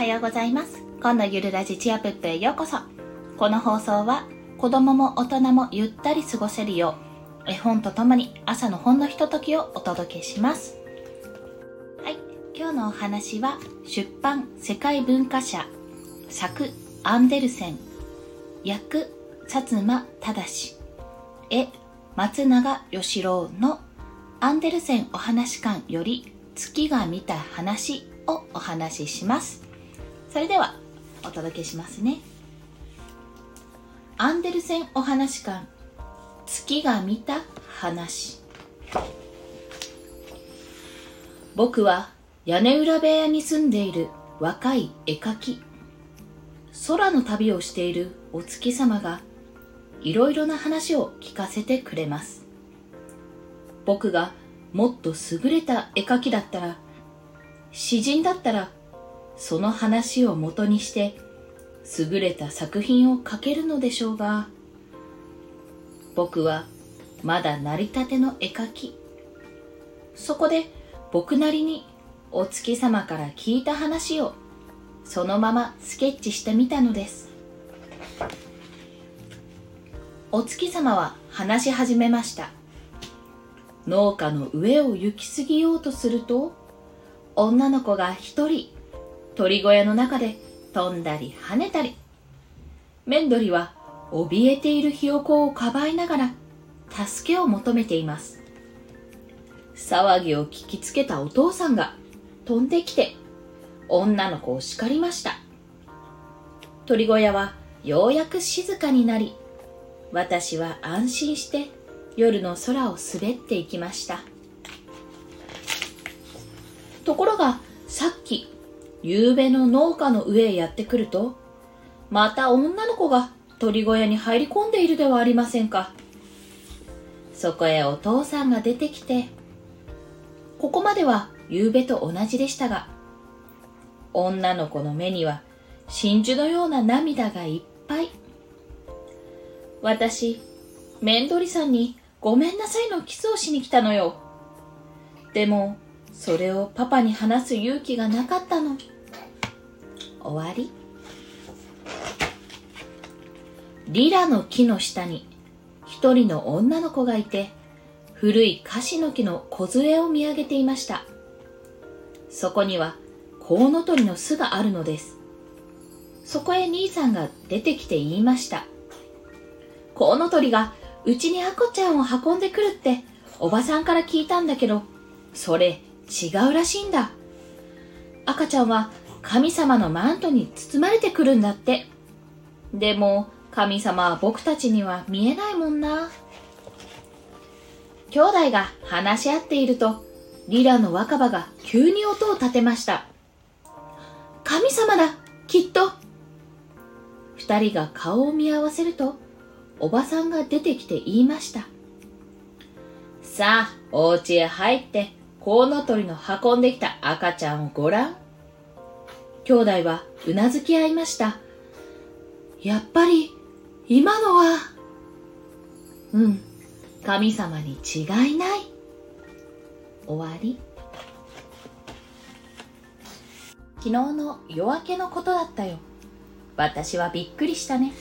はようございます。今のゆるラジチアプップへようこそ。この放送は子供も大人もゆったり過ごせるよう絵本とともに朝のほんのひとときをお届けします。はい、今日のお話は出版世界文化社作アンデルセン役薩摩正絵松永義郎のアンデルセンお話館より月が見た話をお話しします。それではお届けしますね。アンデルセンお話館月が見た話。僕は屋根裏部屋に住んでいる若い絵描き。空の旅をしているお月様がいろいろな話を聞かせてくれます。僕がもっと優れた絵描きだったら詩人だったらその話をもとにして優れた作品を描けるのでしょうが僕はまだ成りたての絵描き。そこで僕なりにお月様から聞いた話をそのままスケッチしてみたのです。お月様は話し始めました。農家の上を行き過ぎようとすると女の子が一人鳥小屋の中で飛んだり跳ねたり。メンドリは怯えているひよこをかばいながら助けを求めています。騒ぎを聞きつけたお父さんが飛んできて女の子を叱りました。鳥小屋はようやく静かになり私は安心して夜の空を滑っていきました。ところがさっき夕べの農家の上へやってくるとまた女の子が鳥小屋に入り込んでいるではありませんか。そこへお父さんが出てきてここまでは夕べと同じでしたが女の子の目には真珠のような涙がいっぱい。私メンドリさんにごめんなさいのキスをしに来たのよ。でもそれをパパに話す勇気がなかったの。終わり。リラの木の下に一人の女の子がいて古いカシの木の梢を見上げていました。そこにはコウノトリの巣があるのです。そこへ兄さんが出てきて言いました。コウノトリがうちに赤ちゃんを運んでくるっておばさんから聞いたんだけどそれ違うらしいんだ。赤ちゃんは神様のマントに包まれてくるんだって。でも神様は僕たちには見えないもんな。兄弟が話し合っていると、リラの若葉が急に音を立てました。神様だきっと二人が顔を見合わせると、おばさんが出てきて言いました。さあ、お家へ入ってコウノトリの運んできた赤ちゃんをごらん。兄弟はうなずき合いました。やっぱり、今のは、うん、神様に違いない。終わり。昨日の夜明けのことだったよ。私はびっくりしたね。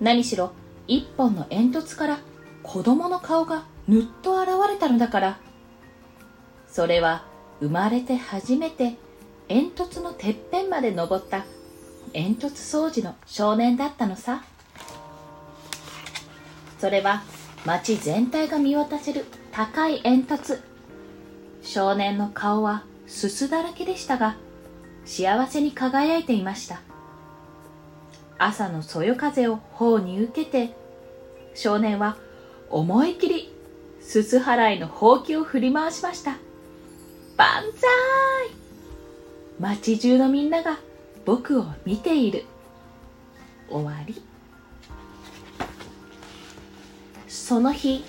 何しろ、一本の煙突から子供の顔がぬっと現れたのだから、それは生まれて初めて煙突のてっぺんまで登った煙突掃除の少年だったのさ。それは町全体が見渡せる高い煙突。少年の顔はすすだらけでしたが幸せに輝いていました。朝のそよ風を頬に受けて少年は思い切りすす払いのほうきを振り回しました。万歳。街中のみんなが僕を見ている。終わり。その日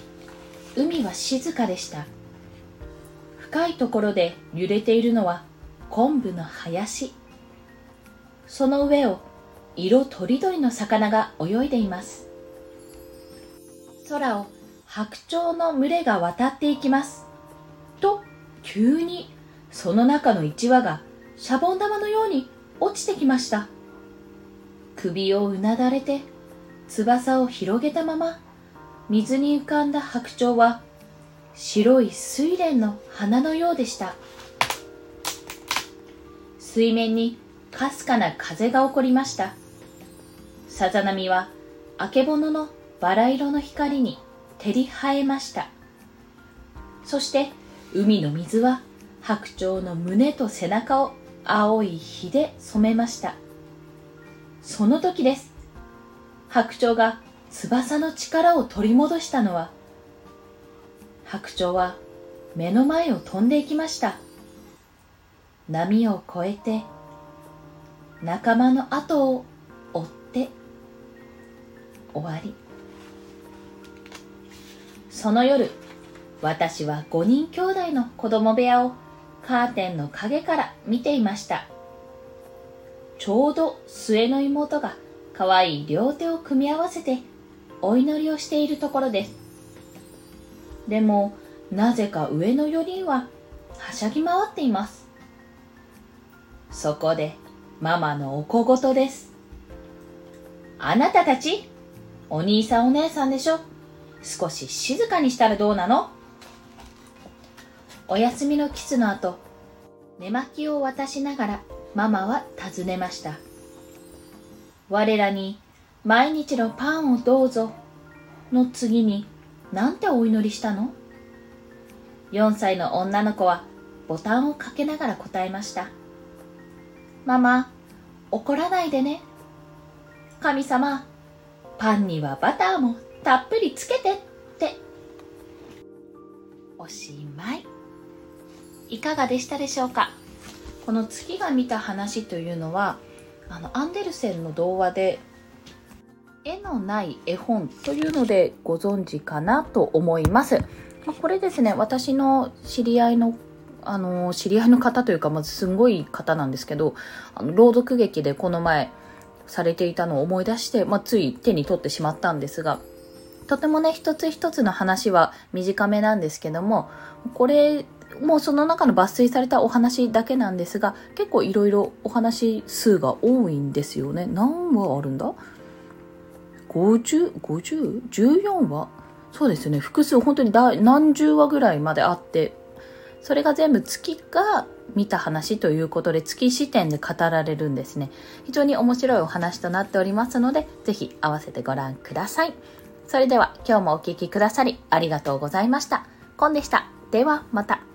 海は静かでした。深いところで揺れているのは昆布の林。その上を色とりどりの魚が泳いでいます。空を白鳥の群れが渡っていきます。と急にその中の1羽がシャボン玉のように落ちてきました。首をうなだれて翼を広げたまま水に浮かんだ白鳥は白い睡蓮の花のようでした。水面にかすかな風が起こりました。さざ波はあけぼののバラ色の光に照り映えました。そして海の水は白鳥の胸と背中を青い火で染めました。その時です。白鳥が翼の力を取り戻したのは白鳥は目の前を飛んでいきました。波を越えて仲間の後を追って終わり。その夜私は5人兄弟の子供部屋をカーテンの陰から見ていました。ちょうど末の妹が可愛い両手を組み合わせてお祈りをしているところです。でもなぜか上の4人ははしゃぎ回っています。そこでママのお小言です。あなたたちお兄さんお姉さんでしょ？少し静かにしたらどうなの？お休みのキスの後寝巻きを渡しながらママは尋ねました我らに毎日のパンをどうぞの次になんてお祈りしたの ?4 歳の女の子はボタンをかけながら答えました。ママ、怒らないでね。神様、パンにはバターもたっぷりつけてって。おしまい。いかがでしたでしょうか？この月が見た話というのは、あの、アンデルセンの童話で絵のない絵本というのでご存知かなと思います。まこれですね、私の知り合いのあの知り合いの方というか、まずすんごい方なんですけど、あの朗読劇でこの前されていたのを思い出して、まあ、つい手に取ってしまったんですが、とてもね、一つ一つの話は短めなんですけども、これ、もうその中の抜粋されたお話だけなんですが、結構いろいろお話数が多いんですよね。何話あるんだ？50、50? 14話？そうですね。複数、本当に何十話ぐらいまであって、それが全部月が見た話ということで月視点で語られるんですね。非常に面白いお話となっておりますので、ぜひ合わせてご覧ください。それでは今日もお聴きくださりありがとうございました。コンでした。ではまた。